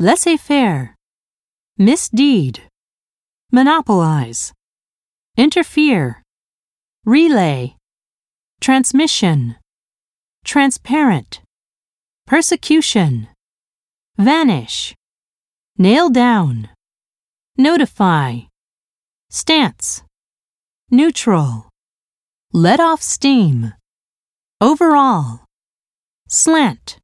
laissez faire, misdeed, monopolize, interfere, relay, transmission, transparent, persecution, vanish, nail down, notify, stance, neutral, let off steam, overall, slant,